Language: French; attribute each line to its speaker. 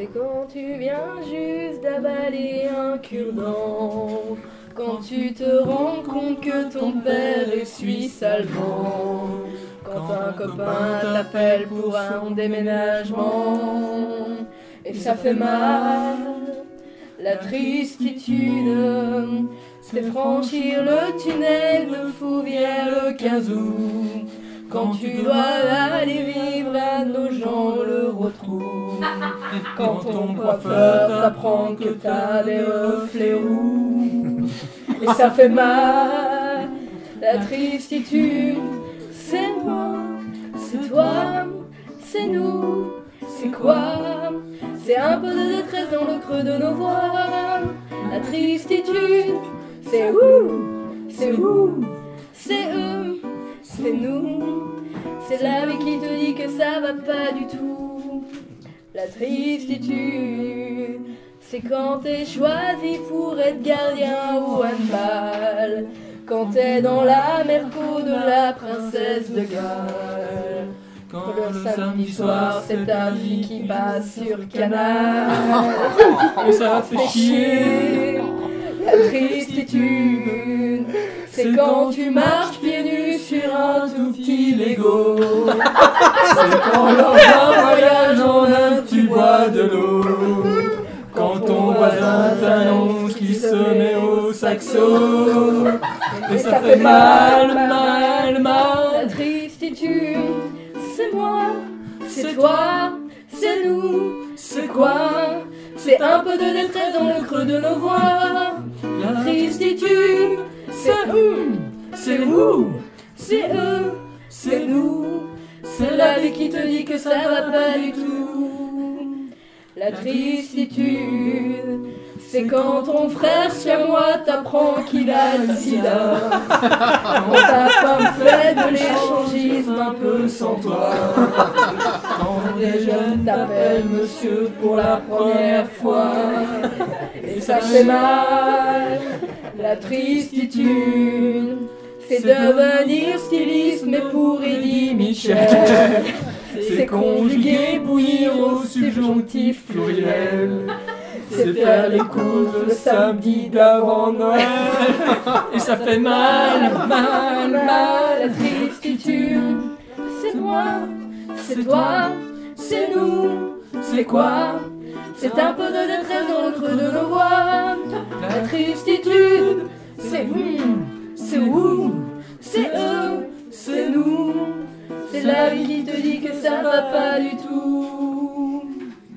Speaker 1: C'est quand tu viens juste d'avaler un cure-dent. Quand tu te rends compte que ton père est suisse allemand. Quand un copain t'appelle pour un déménagement. Et ça fait mal. La tristitude, c'est franchir le tunnel de Fouvière le 15 août. Quand tu dois aller Quand ton coiffeur t'apprend que t'as des reflets roux. Et ça fait mal, la tristitude, c'est moi, c'est toi, c'est nous, c'est quoi? C'est un peu de détresse dans le creux de nos voix. La tristitude, c'est où? C'est où? C'est eux, c'est nous. C'est la vie qui te dit que ça va pas du tout. La tristitude, c'est quand t'es choisi pour être gardien ou handball. Quand t'es dans la merco de la princesse de Galles. Quand le samedi soir, c'est ta vie qui passe sur Canal.
Speaker 2: Et ça fait chier.
Speaker 1: La tristitude, c'est quand tu marches pieds nus sur un tout petit Lego.
Speaker 2: C'est quand lors tu bois de l'eau. Quand ton voisin t'annonce qu'il se met au saxo. Et ça fait mal, mal,
Speaker 1: La
Speaker 2: mal.
Speaker 1: tristitude, c'est moi, c'est toi, c'est nous, c'est quoi? C'est un peu de détresse dans le creux de nos voix. La tristitude, c'est où, c'est vous, c'est eux, c'est nous? C'est la vie qui te dit que ça va pas du tout. La tristitude, c'est quand ton frère siamois t'apprend qu'il a le sida. Quand ta femme fait de l'échangisme un peu sans toi. Quand des jeunes t'appellent monsieur pour la première fois. Et ça fait mal, la tristitude. C'est devenir styliste, mais pour Eddie Michel. C'est conjuguer, bouillir au subjonctif pluriel. C'est faire les courses le samedi d'avant Noël.
Speaker 2: Et ça fait mal,
Speaker 1: mal, mal, la tristitude. C'est moi, c'est toi, c'est nous, c'est quoi? C'est un peu de détresse dans le creux de nos voix. La tristitude, C'est la vie qui te dit que ça va pas du tout.